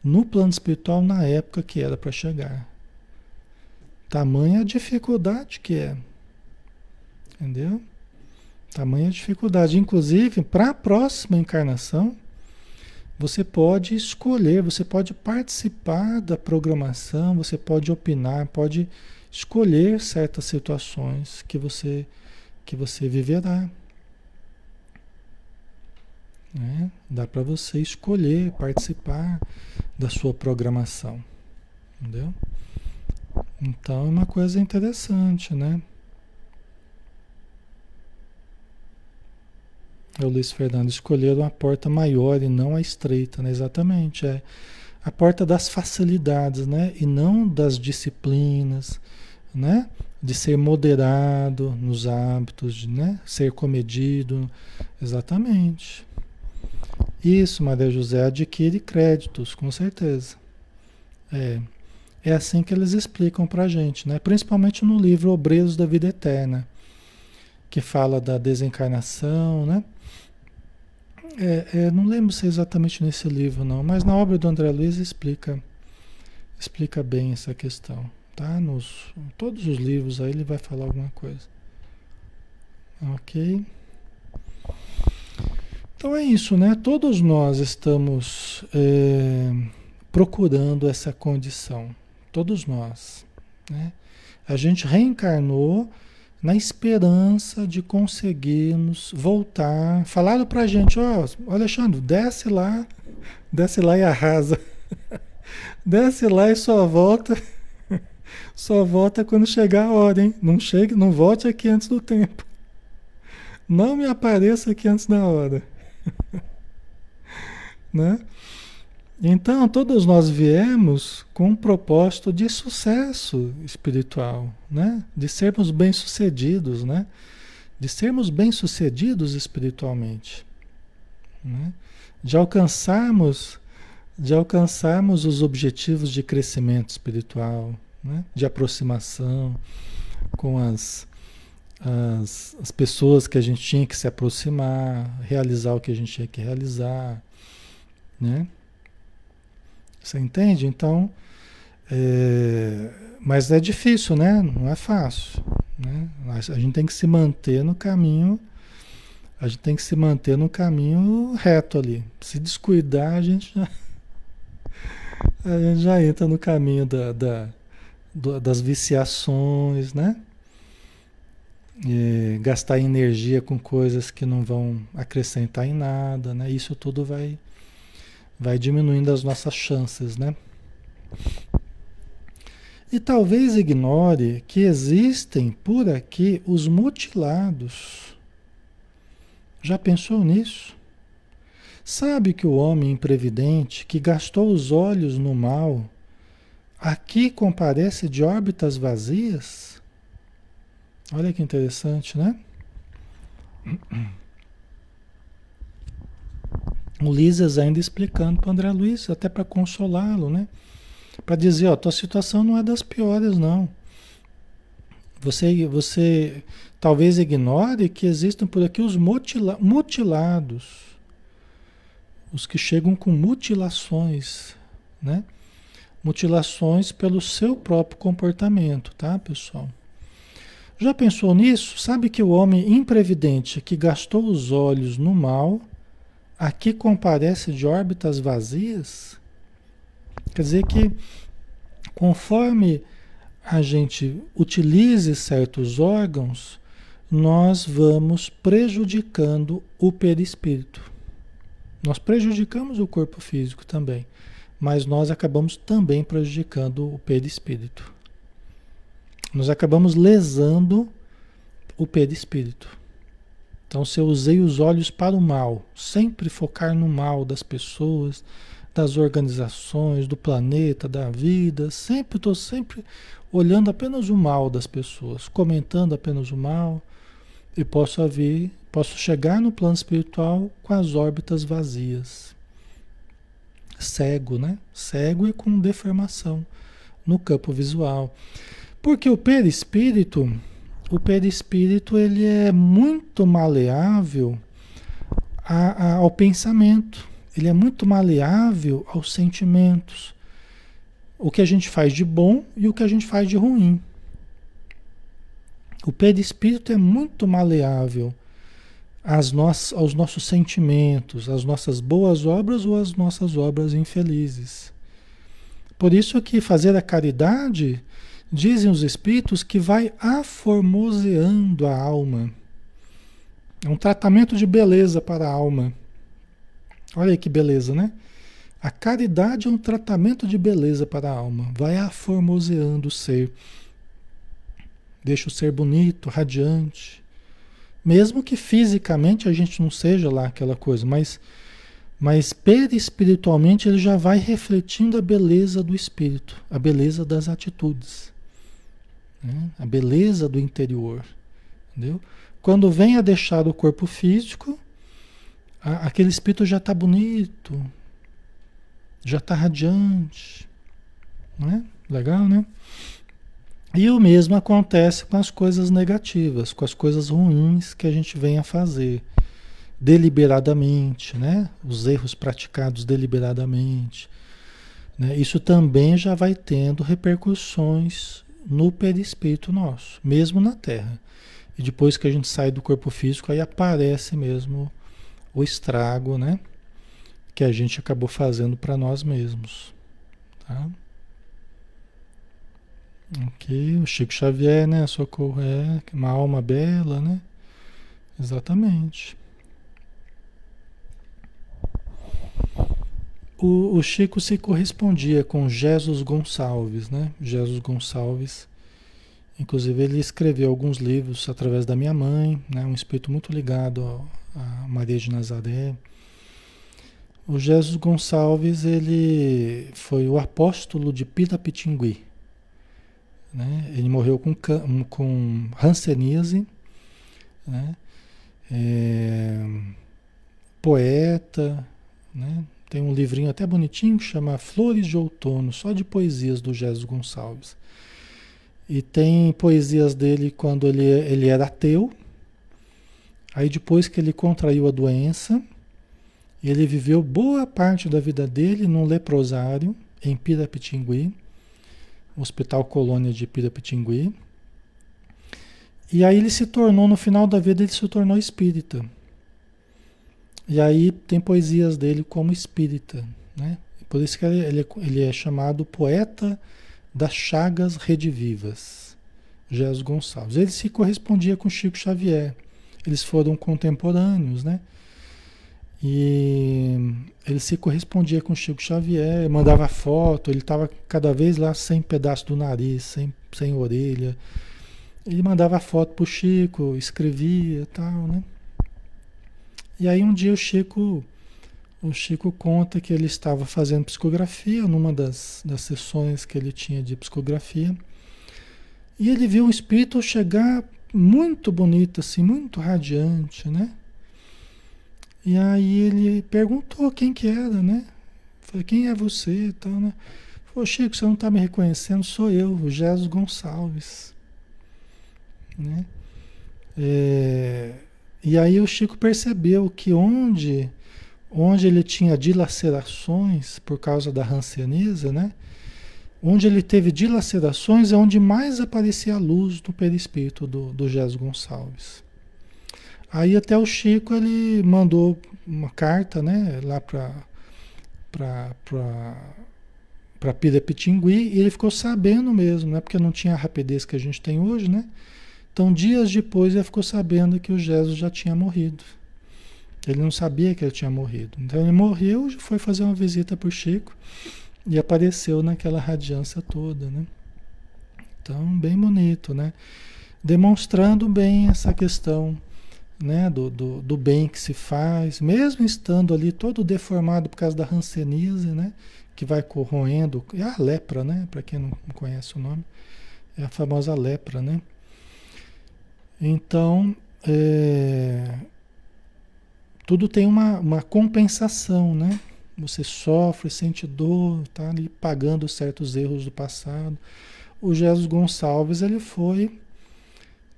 no plano espiritual na época que era para chegar. Tamanha a dificuldade que é. Entendeu? Tamanha a dificuldade. Inclusive, para a próxima encarnação, você pode escolher, você pode participar da programação, você pode opinar, pode escolher certas situações que você que você viverá. Né? Dá para você escolher participar da sua programação, entendeu? Então é uma coisa interessante, né? É o Luiz Fernando escolher uma porta maior e não a estreita, né? Exatamente, é a porta das facilidades, né? E não das disciplinas, né? De ser moderado nos hábitos, de né? ser comedido. Exatamente. Isso, Maria José, adquire créditos, com certeza. É, é assim que eles explicam para a gente, né? principalmente no livro Obreiros da Vida Eterna, que fala da desencarnação, né? É, é, não lembro se é exatamente nesse livro, não, mas na obra do André Luiz explica, explica bem essa questão. Tá? Nos, todos os livros aí ele vai falar alguma coisa. Ok? Então é isso, né? Todos nós estamos é, procurando essa condição. Todos nós. Né? A gente reencarnou na esperança de conseguirmos voltar. Falaram pra gente, ó, oh, Alexandre, desce lá, desce lá e arrasa. desce lá e só volta só volta quando chegar a hora, hein? Não chegue, não volte aqui antes do tempo. Não me apareça aqui antes da hora. né? Então, todos nós viemos com um propósito de sucesso espiritual, né? De sermos bem-sucedidos, né? De sermos bem-sucedidos espiritualmente, né? De alcançarmos de alcançarmos os objetivos de crescimento espiritual, né? de aproximação com as, as, as pessoas que a gente tinha que se aproximar, realizar o que a gente tinha que realizar. Né? Você entende? Então, É, mas é difícil, né? Não é fácil. Né? A gente tem que se manter no caminho, a gente tem que se manter no caminho reto ali. Se descuidar, a gente já, a gente já entra no caminho da, da das viciações, né? E gastar energia com coisas que não vão acrescentar em nada, né? Isso tudo vai, vai diminuindo as nossas chances, né? E talvez ignore que existem por aqui os mutilados. Já pensou nisso? Sabe que o homem imprevidente que gastou os olhos no mal, aqui comparece de órbitas vazias? Olha que interessante, né? O Lisas ainda explicando para André Luiz, até para consolá-lo, né? Para dizer, ó, tua situação não é das piores, não. Você, você talvez ignore que existem por aqui os mutila mutilados, os que chegam com mutilações, né? Mutilações pelo seu próprio comportamento, tá, pessoal? Já pensou nisso? Sabe que o homem imprevidente que gastou os olhos no mal, aqui comparece de órbitas vazias? Quer dizer que conforme a gente utilize certos órgãos, nós vamos prejudicando o perispírito. Nós prejudicamos o corpo físico também, mas nós acabamos também prejudicando o perispírito. Nós acabamos lesando o perispírito. Então, se eu usei os olhos para o mal, sempre focar no mal das pessoas, das organizações, do planeta, da vida. Sempre estou sempre olhando apenas o mal das pessoas, comentando apenas o mal. E posso haver, posso chegar no plano espiritual com as órbitas vazias. Cego, né? Cego e com deformação no campo visual. Porque o perispírito, o perispírito ele é muito maleável a, a, ao pensamento ele é muito maleável aos sentimentos. O que a gente faz de bom e o que a gente faz de ruim. O perispírito é muito maleável às nossas, aos nossos sentimentos, às nossas boas obras ou às nossas obras infelizes. Por isso que fazer a caridade, dizem os espíritos, que vai aformoseando a alma. É um tratamento de beleza para a alma. Olha aí que beleza, né? A caridade é um tratamento de beleza para a alma, vai aformoseando o ser. Deixa o ser bonito, radiante. Mesmo que fisicamente a gente não seja lá aquela coisa, mas, mas perispiritualmente ele já vai refletindo a beleza do espírito, a beleza das atitudes, né? a beleza do interior. Entendeu? Quando vem a deixar o corpo físico, aquele espírito já está bonito, já está radiante. Né? Legal, né? E o mesmo acontece com as coisas negativas, com as coisas ruins que a gente vem a fazer deliberadamente, né? Os erros praticados deliberadamente. Né? Isso também já vai tendo repercussões no perispírito nosso, mesmo na Terra. E depois que a gente sai do corpo físico, aí aparece mesmo o estrago, né? Que a gente acabou fazendo para nós mesmos, tá? Ok, o Chico Xavier, né? Socorro é uma alma bela, né? Exatamente. O, o, Chico se correspondia com Jesus Gonçalves, né? Jesus Gonçalves. Inclusive ele escreveu alguns livros através da minha mãe, né? Um espírito muito ligado a Maria de Nazaré. O Jesus Gonçalves, ele foi o apóstolo de Pitapitingui. Né? Ele morreu com, com né? É, poeta, né? tem um livrinho até bonitinho que chama Flores de Outono, só de poesias do Jesus Gonçalves. E tem poesias dele quando ele, ele era ateu, Aí depois que ele contraiu a doença, ele viveu boa parte da vida dele num leprosário em Pirapitingui. Hospital Colônia de Pirapitingui. E aí ele se tornou, no final da vida, ele se tornou espírita. E aí tem poesias dele como espírita, né? Por isso que ele, ele, ele é chamado poeta das chagas redivivas, Jesus Gonçalves. Ele se correspondia com Chico Xavier. Eles foram contemporâneos, né? E ele se correspondia com Chico Xavier, mandava foto, ele estava cada vez lá sem pedaço do nariz, sem, sem orelha. Ele mandava foto pro Chico, escrevia e tal, né? E aí um dia o Chico, o Chico conta que ele estava fazendo psicografia numa das, das sessões que ele tinha de psicografia. E ele viu um espírito chegar muito bonito, assim, muito radiante, né? E aí ele perguntou quem que era, né? Falei, quem é você e tal, né? Falei, Chico, você não está me reconhecendo? Sou eu, o Jesus Gonçalves. Né? É, e aí o Chico percebeu que onde, onde ele tinha dilacerações por causa da rancianisa, né? Onde ele teve dilacerações é onde mais aparecia a luz do perispírito do, do Jesus Gonçalves. Aí até o Chico ele mandou uma carta, né, lá para para para Pirapitingui e ele ficou sabendo mesmo, né, porque não tinha a rapidez que a gente tem hoje, né? Então, dias depois, ele ficou sabendo que o Jesus já tinha morrido. Ele não sabia que ele tinha morrido. Então, ele morreu, foi fazer uma visita para o Chico e apareceu naquela radiância toda, né? Então, bem bonito, né? Demonstrando bem essa questão né, do, do, do, bem que se faz, mesmo estando ali todo deformado por causa da rancenise, né, que vai corroendo, é a lepra, né, para quem não conhece o nome, é a famosa lepra, né, então, é, tudo tem uma, uma compensação, né? Você sofre, sente dor, tá ali pagando certos erros do passado. O Jesus Gonçalves, ele foi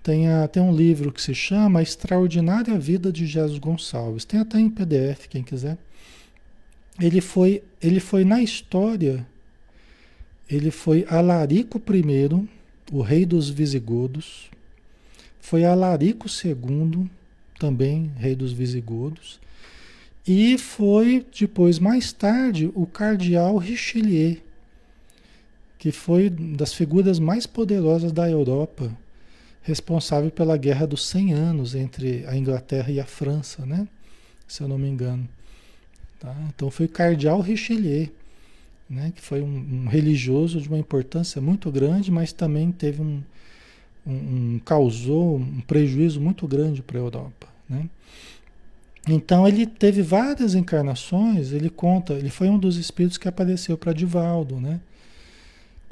tem, a, tem um livro que se chama Extraordinária Vida de Jesus Gonçalves. Tem até em PDF, quem quiser. Ele foi, ele foi na história, ele foi Alarico I, o rei dos visigodos, foi Alarico II, também rei dos visigodos, e foi depois, mais tarde, o cardeal Richelieu, que foi das figuras mais poderosas da Europa, responsável pela Guerra dos 100 Anos entre a Inglaterra e a França, né? se eu não me engano. Tá? Então foi o cardeal Richelieu, né? que foi um, um religioso de uma importância muito grande, mas também teve um, um, um causou um prejuízo muito grande para a Europa, né? Então ele teve várias encarnações, ele conta, ele foi um dos espíritos que apareceu para Divaldo, né?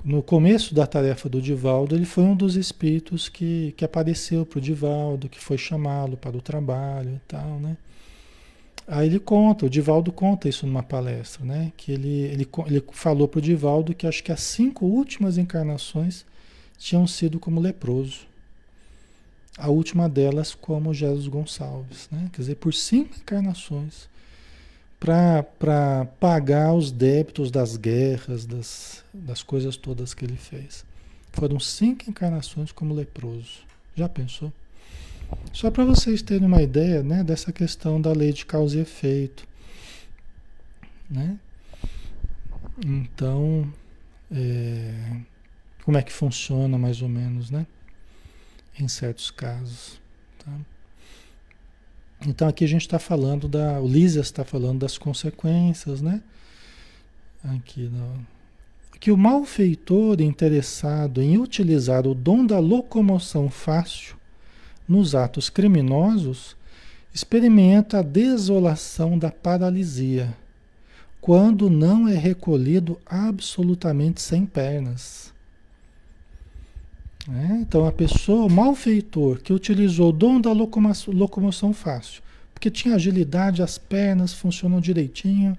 No começo da tarefa do Divaldo, ele foi um dos espíritos que, que apareceu para o Divaldo, que foi chamá-lo para o trabalho e tal, né? Aí ele conta, o Divaldo conta isso numa palestra, né? Que ele, ele, ele falou para o Divaldo que acho que as cinco últimas encarnações tinham sido como leproso. A última delas como Jesus Gonçalves, né? quer dizer, por cinco encarnações, para pagar os débitos das guerras, das, das coisas todas que ele fez. Foram cinco encarnações como leproso. Já pensou? Só para vocês terem uma ideia né, dessa questão da lei de causa e efeito. Né? Então, é, como é que funciona mais ou menos, né? Em certos casos. Então aqui a gente está falando da. O Lísias está falando das consequências, né? Aqui que o malfeitor interessado em utilizar o dom da locomoção fácil nos atos criminosos experimenta a desolação da paralisia, quando não é recolhido absolutamente sem pernas. É, então a pessoa, o malfeitor, que utilizou o dom da locomoção, locomoção fácil, porque tinha agilidade, as pernas funcionam direitinho,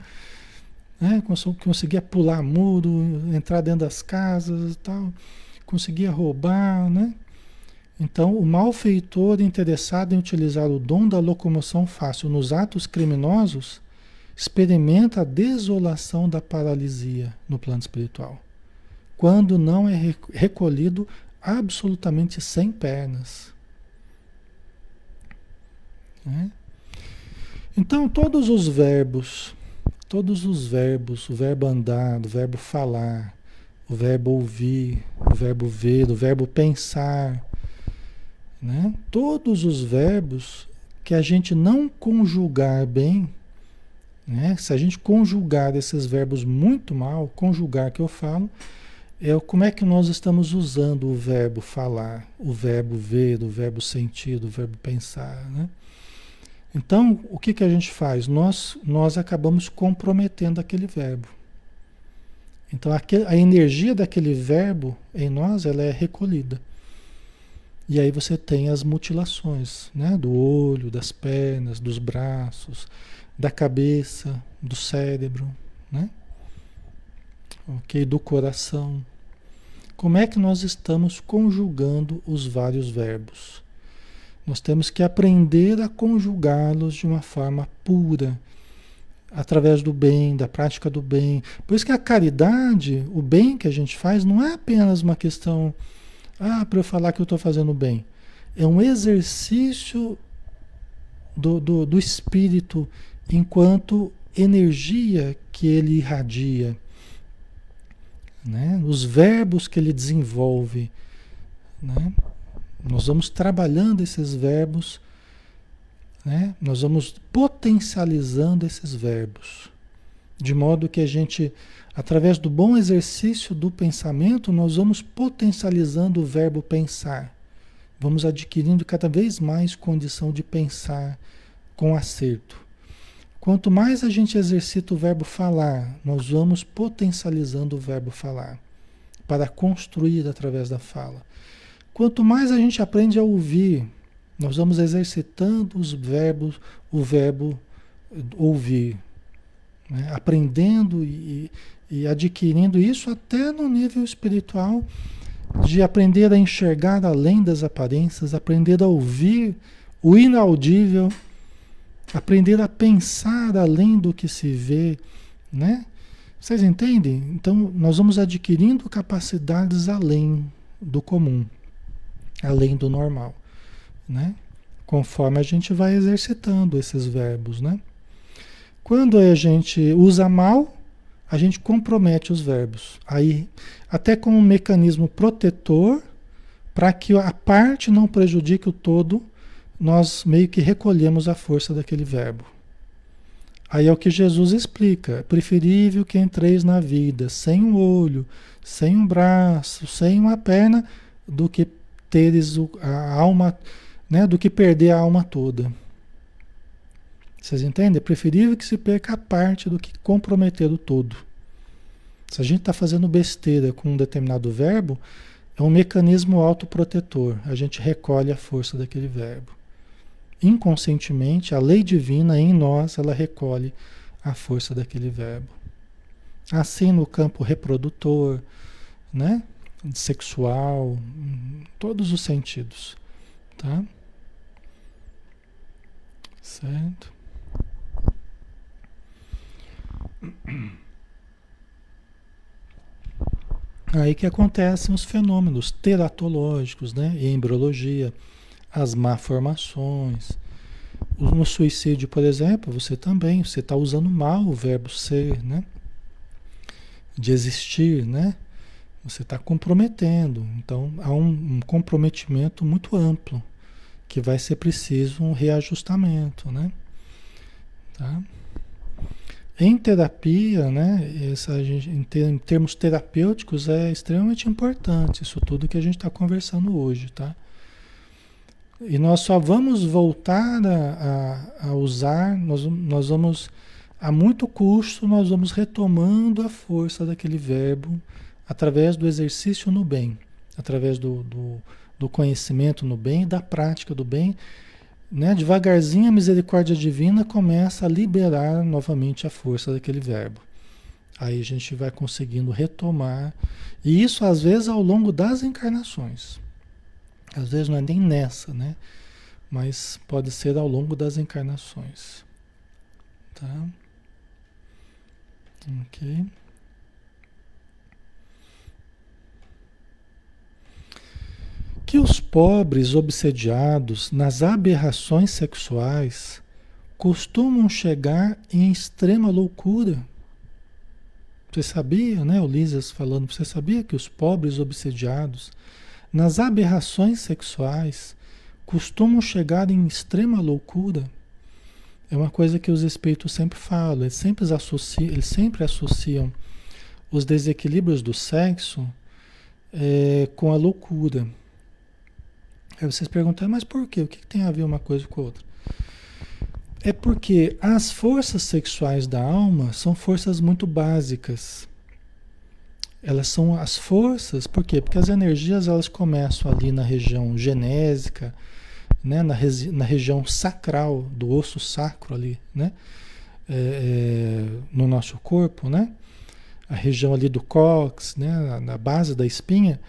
né? conseguia pular muro, entrar dentro das casas e tal, conseguia roubar, né? Então, o malfeitor interessado em utilizar o dom da locomoção fácil nos atos criminosos experimenta a desolação da paralisia no plano espiritual quando não é recolhido absolutamente sem pernas. Né? Então, todos os verbos, todos os verbos, o verbo andar, o verbo falar, o verbo ouvir, o verbo ver, o verbo pensar, né? todos os verbos que a gente não conjugar bem, né? se a gente conjugar esses verbos muito mal, conjugar que eu falo, é como é que nós estamos usando o verbo falar, o verbo ver, o verbo sentir, o verbo pensar, né? Então, o que, que a gente faz? Nós, nós acabamos comprometendo aquele verbo. Então, a energia daquele verbo em nós ela é recolhida. E aí você tem as mutilações, né? Do olho, das pernas, dos braços, da cabeça, do cérebro, né? Ok? Do coração. Como é que nós estamos conjugando os vários verbos? Nós temos que aprender a conjugá-los de uma forma pura, através do bem, da prática do bem. Por isso que a caridade, o bem que a gente faz, não é apenas uma questão, ah, para eu falar que eu estou fazendo bem. É um exercício do, do, do espírito enquanto energia que ele irradia, né? os verbos que ele desenvolve. Né? Nós vamos trabalhando esses verbos né? Nós vamos potencializando esses verbos, de modo que a gente, através do bom exercício do pensamento, nós vamos potencializando o verbo pensar. Vamos adquirindo cada vez mais condição de pensar com acerto. Quanto mais a gente exercita o verbo falar, nós vamos potencializando o verbo falar para construir através da fala. Quanto mais a gente aprende a ouvir, nós vamos exercitando os verbos, o verbo ouvir, né? aprendendo e, e adquirindo isso até no nível espiritual, de aprender a enxergar além das aparências, aprender a ouvir o inaudível, aprender a pensar além do que se vê, né? Vocês entendem? Então, nós vamos adquirindo capacidades além do comum, além do normal né? Conforme a gente vai exercitando esses verbos, né? Quando a gente usa mal, a gente compromete os verbos. Aí, até com um mecanismo protetor, para que a parte não prejudique o todo, nós meio que recolhemos a força daquele verbo. Aí é o que Jesus explica: é preferível que entreis na vida sem um olho, sem um braço, sem uma perna, do que teres a alma né, do que perder a alma toda. Vocês entendem? É preferível que se perca a parte do que comprometer o todo. Se a gente está fazendo besteira com um determinado verbo, é um mecanismo autoprotetor. A gente recolhe a força daquele verbo. Inconscientemente, a lei divina em nós, ela recolhe a força daquele verbo. Assim no campo reprodutor, né? sexual, todos os sentidos. Tá? Certo? Aí que acontecem os fenômenos teratológicos, né? E embriologia, as malformações. No suicídio, por exemplo, você também, você está usando mal o verbo ser, né? De existir, né? Você está comprometendo. Então, há um, um comprometimento muito amplo que vai ser preciso um reajustamento, né? Tá? Em terapia, né, essa, em termos terapêuticos, é extremamente importante isso tudo que a gente está conversando hoje, tá? E nós só vamos voltar a, a, a, usar, nós, nós vamos, a muito custo, nós vamos retomando a força daquele verbo através do exercício no bem, através do, do do conhecimento no bem, da prática do bem, né? devagarzinho a misericórdia divina começa a liberar novamente a força daquele verbo. Aí a gente vai conseguindo retomar, e isso às vezes ao longo das encarnações. Às vezes não é nem nessa, né? Mas pode ser ao longo das encarnações. Tá? Ok. Que os pobres obsediados nas aberrações sexuais costumam chegar em extrema loucura. Você sabia, né, Ulisses falando, você sabia que os pobres obsediados nas aberrações sexuais costumam chegar em extrema loucura? É uma coisa que os espíritos sempre falam, eles sempre associam, eles sempre associam os desequilíbrios do sexo é, com a loucura. Aí vocês perguntam, mas por quê? O que, tem a ver uma coisa com a outra? É porque as forças sexuais da alma são forças muito básicas. Elas são as forças, por quê? Porque as energias elas começam ali na região genésica, né? na, na região sacral, do osso sacro ali, né? É, é, no nosso corpo, né? A região ali do cóccix, né? na base da espinha,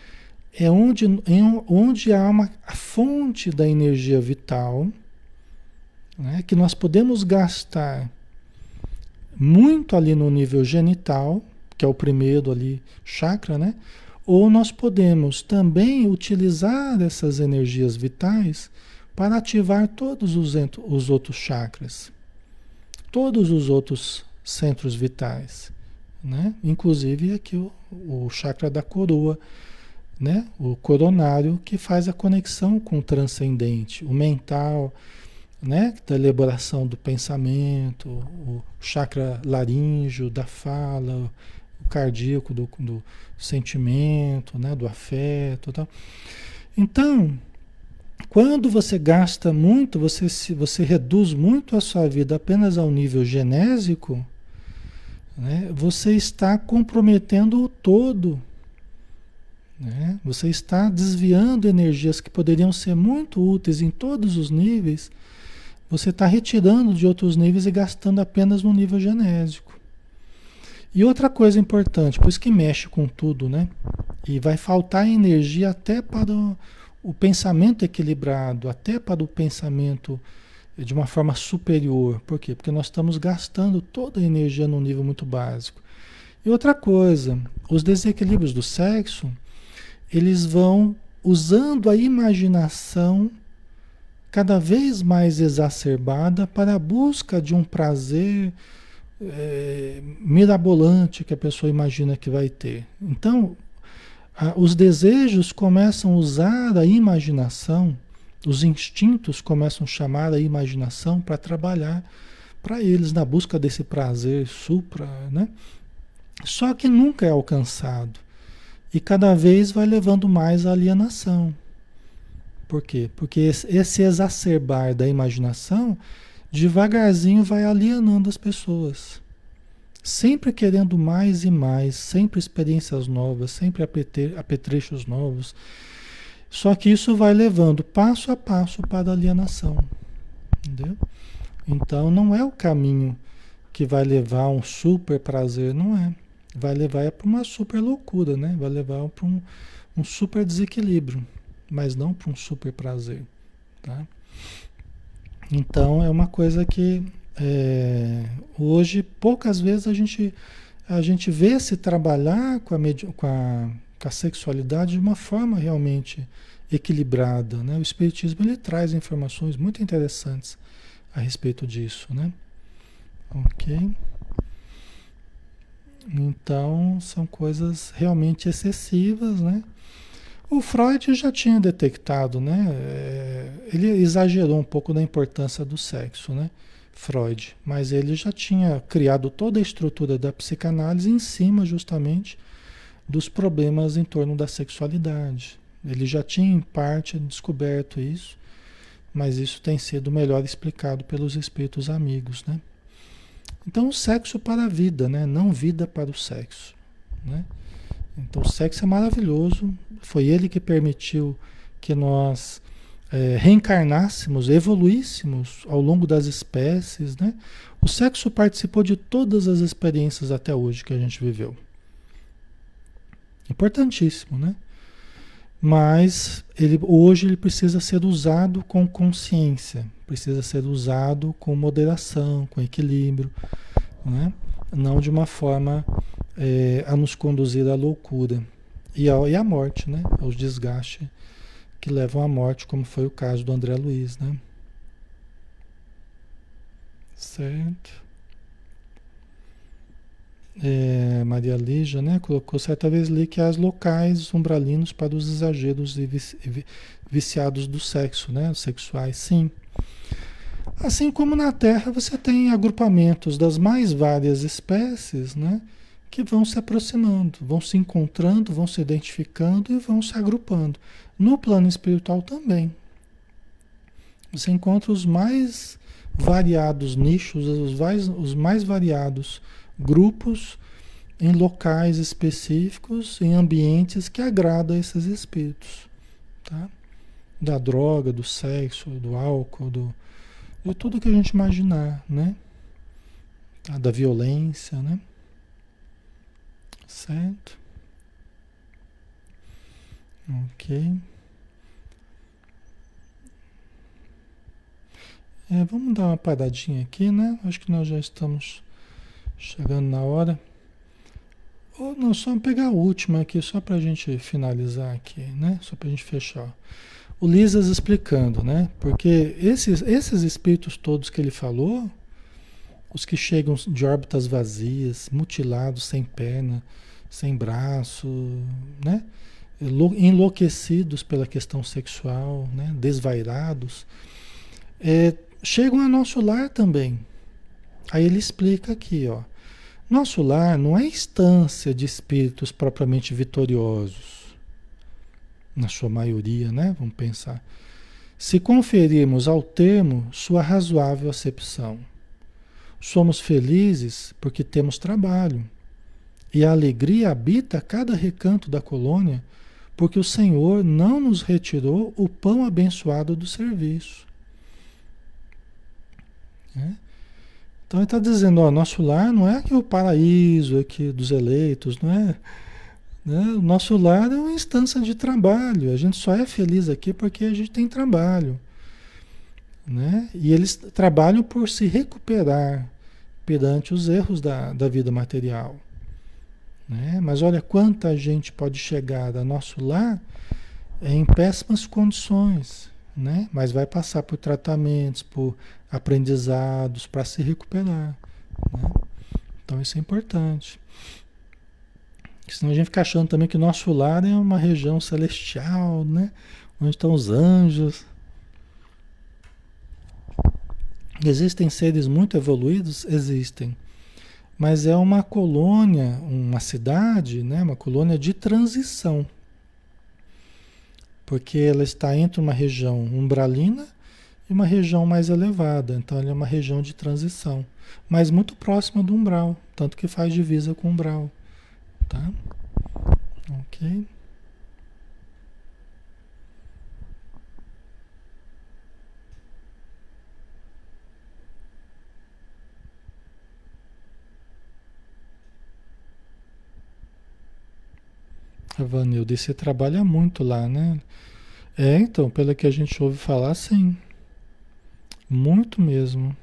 é onde, em, onde há uma, a fonte da energia vital, né, que nós podemos gastar muito ali no nível genital, que é o primeiro ali chakra, né? Ou nós podemos também utilizar essas energias vitais para ativar todos os, os outros chakras, todos os outros centros vitais, né? Inclusive aqui o, o chakra da coroa, né? O coronário que faz a conexão com o transcendente, o mental, né? Da elaboração do pensamento, o chakra laríngeo da fala, cardíaco do, do sentimento, né? Do afeto, tal. Então, quando você gasta muito, você, se, você reduz muito a sua vida apenas ao nível genésico, né? você está comprometendo o todo né? Você está desviando energias que poderiam ser muito úteis em todos os níveis, você está retirando de outros níveis e gastando apenas no nível genésico. E outra coisa importante, por isso que mexe com tudo, né? E vai faltar energia até para o, o pensamento equilibrado, até para o pensamento de uma forma superior. Por quê? Porque nós estamos gastando toda a energia num nível muito básico. E outra coisa, os desequilíbrios do sexo, eles vão usando a imaginação cada vez mais exacerbada para a busca de um prazer é, mirabolante que a pessoa imagina que vai ter. Então, a, os desejos começam a usar a imaginação, os instintos começam a chamar a imaginação para trabalhar para eles na busca desse prazer supra, né? Só que nunca é alcançado. E cada vez vai levando mais à alienação. Por quê? Porque esse exacerbar da imaginação devagarzinho vai alienando as pessoas. Sempre querendo mais e mais, sempre experiências novas, sempre apetrechos novos. Só que isso vai levando passo a passo para a alienação. Entendeu? Então não é o caminho que vai levar a um super prazer, não é vai levar para uma super loucura, né? Vai levar para um, um super desequilíbrio, mas não para um super prazer, tá? Então é uma coisa que é, hoje poucas vezes a gente a gente vê se trabalhar com a, com a, com a sexualidade de uma forma realmente equilibrada, né? O espiritismo ele traz informações muito interessantes a respeito disso, né? Ok. Então, são coisas realmente excessivas, né? O Freud já tinha detectado, né? É, ele exagerou um pouco da importância do sexo, né? Freud, mas ele já tinha criado toda a estrutura da psicanálise em cima justamente dos problemas em torno da sexualidade. Ele já tinha em parte descoberto isso, mas isso tem sido melhor explicado pelos espíritos amigos, né? Então, sexo para a vida, né? não vida para o sexo. Né? Então, o sexo é maravilhoso, foi ele que permitiu que nós é, reencarnássemos, evoluíssemos ao longo das espécies. Né? O sexo participou de todas as experiências até hoje que a gente viveu. Importantíssimo, né? Mas ele, hoje ele precisa ser usado com consciência, precisa ser usado com moderação, com equilíbrio, né? não de uma forma é, a nos conduzir à loucura e, ao, e à morte, né? aos desgastes que levam à morte, como foi o caso do André Luiz, né? Certo. É, Maria Lígia, né, colocou certa vez ali que as locais umbralinos para os exageros e viciados do sexo, né, sexuais, sim. Assim como na Terra você tem agrupamentos das mais várias espécies, né, que vão se aproximando, vão se encontrando, vão se identificando e vão se agrupando. No plano espiritual também. Você encontra os mais variados nichos, os mais, os mais variados grupos em locais específicos, em ambientes que agradam esses espíritos. Tá? Da droga, do sexo, do álcool, do, de tudo que a gente imaginar, né? Da violência, né? Certo? Ok. É, vamos dar uma paradinha aqui, né? Acho que nós já estamos chegando na hora. Ou não, só pegar a última aqui, só para a gente finalizar aqui, né? Só para a gente fechar. O Lisas explicando, né? Porque esses, esses espíritos todos que ele falou, os que chegam de órbitas vazias, mutilados, sem perna, sem braço, né? enlouquecidos pela questão sexual, né? desvairados, é, chegam ao nosso lar também. Aí ele explica aqui, ó. Nosso lar não é instância de espíritos propriamente vitoriosos, na sua maioria, né? Vamos pensar. Se conferirmos ao termo sua razoável acepção, somos felizes porque temos trabalho, e a alegria habita cada recanto da colônia, porque o Senhor não nos retirou o pão abençoado do serviço. Né? Então ele está dizendo, ó, nosso lar não é o paraíso aqui dos eleitos, não é? Né? O nosso lar é uma instância de trabalho. A gente só é feliz aqui porque a gente tem trabalho. Né? E eles trabalham por se recuperar perante os erros da, da vida material. Né? Mas olha quanta gente pode chegar a nosso lar em péssimas condições, né? mas vai passar por tratamentos, por aprendizados para se recuperar. Né? Então isso é importante. Senão a gente fica achando também que nosso lar é uma região celestial, né? Onde estão os anjos. Existem seres muito evoluídos? Existem. Mas é uma colônia, uma cidade, né? uma colônia de transição. Porque ela está entre uma região umbralina e uma região mais elevada. Então, ele é uma região de transição, mas muito próxima do umbral, tanto que faz divisa com o umbral. Tá? Ok? Vanilda, você trabalha muito lá, né? É, então, pelo que a gente ouve falar, sim. Muito mesmo.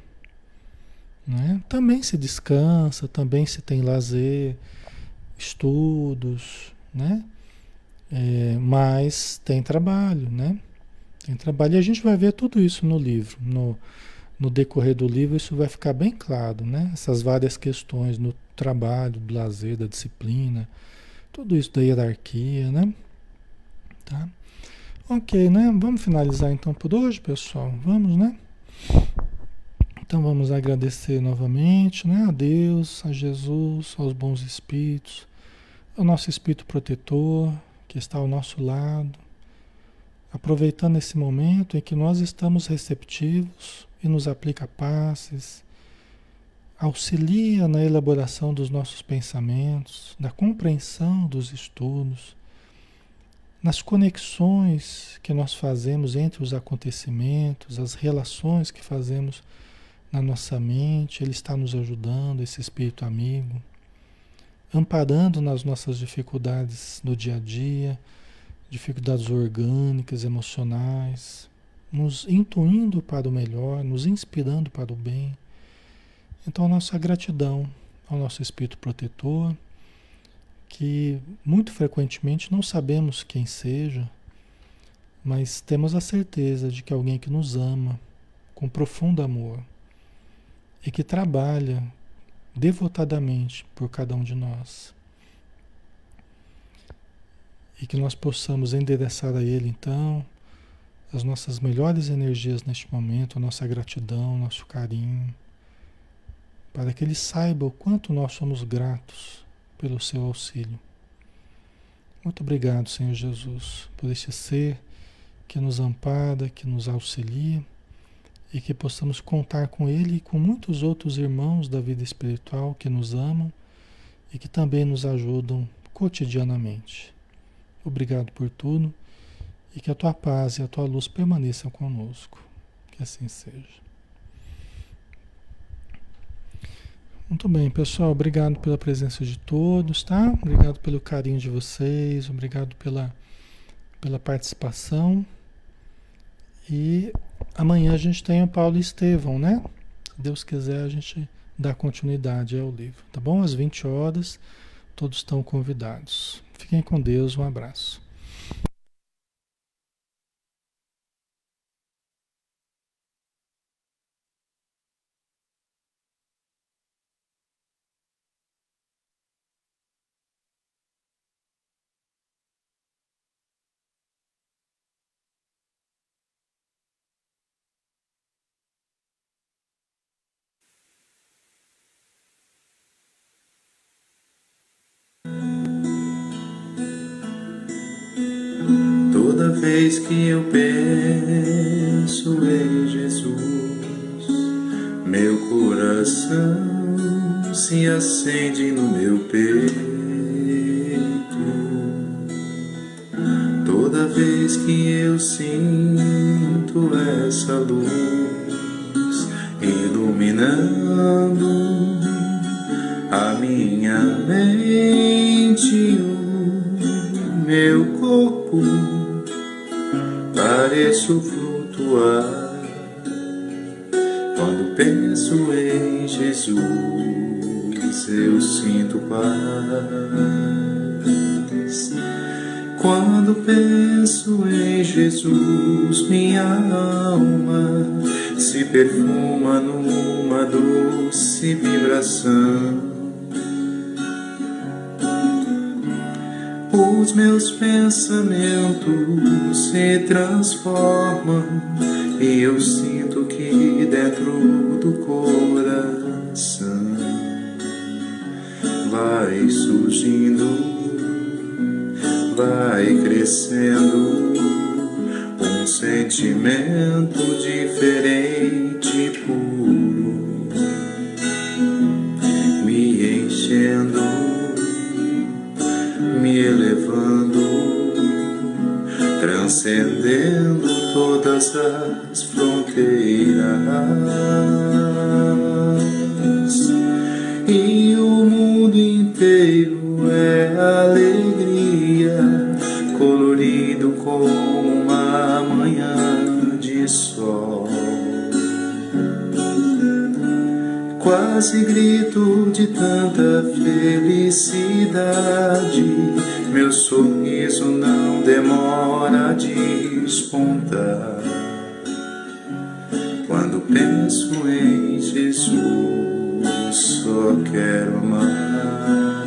Né? Também se descansa, também se tem lazer, estudos, né? É, mas tem trabalho, né? Tem trabalho e a gente vai ver tudo isso no livro. No, no decorrer do livro isso vai ficar bem claro, né? Essas várias questões no trabalho, do lazer, da disciplina, tudo isso da hierarquia, né? Tá? Ok, né? Vamos finalizar então por hoje, pessoal. Vamos, né? Então vamos agradecer novamente né, a Deus, a Jesus, aos bons espíritos, ao nosso espírito protetor que está ao nosso lado, aproveitando esse momento em que nós estamos receptivos e nos aplica passes, auxilia na elaboração dos nossos pensamentos, na compreensão dos estudos nas conexões que nós fazemos entre os acontecimentos, as relações que fazemos na nossa mente, Ele está nos ajudando, esse Espírito amigo, amparando nas nossas dificuldades do dia a dia, dificuldades orgânicas, emocionais, nos intuindo para o melhor, nos inspirando para o bem. Então, nossa gratidão ao nosso Espírito protetor que muito frequentemente não sabemos quem seja, mas temos a certeza de que alguém que nos ama com profundo amor e que trabalha devotadamente por cada um de nós. E que nós possamos endereçar a Ele, então, as nossas melhores energias neste momento, a nossa gratidão, nosso carinho, para que Ele saiba o quanto nós somos gratos pelo seu auxílio. Muito obrigado, Senhor Jesus, por este ser que nos ampara, que nos auxilia e que possamos contar com Ele e com muitos outros irmãos da vida espiritual que nos amam e que também nos ajudam cotidianamente. Obrigado por tudo e que a tua paz e a tua luz permaneçam conosco. Que assim seja. Muito bem, pessoal. Obrigado pela presença de todos, tá? Obrigado pelo carinho de vocês, obrigado pela, pela participação. E Amanhã a gente tem o Paulo Estevão, né? Se Deus quiser, a gente dá continuidade ao livro, tá bom? Às 20 horas, todos estão convidados. Fiquem com Deus, um abraço. Vez que eu penso em Jesus, meu coração se acende no meu peito. Toda vez que eu sinto essa luz iluminando paz quando penso em Jesus. Minha alma se perfuma numa doce vibração os meus pensamentos se transformam e eu sinto que dentro do coração vai surgindo, vai crescendo um sentimento diferente, puro, me enchendo me elevando, transcendendo todas as fronteiras. Quase grito de tanta felicidade. Meu sorriso não demora a despontar. Quando penso em Jesus, só quero amar.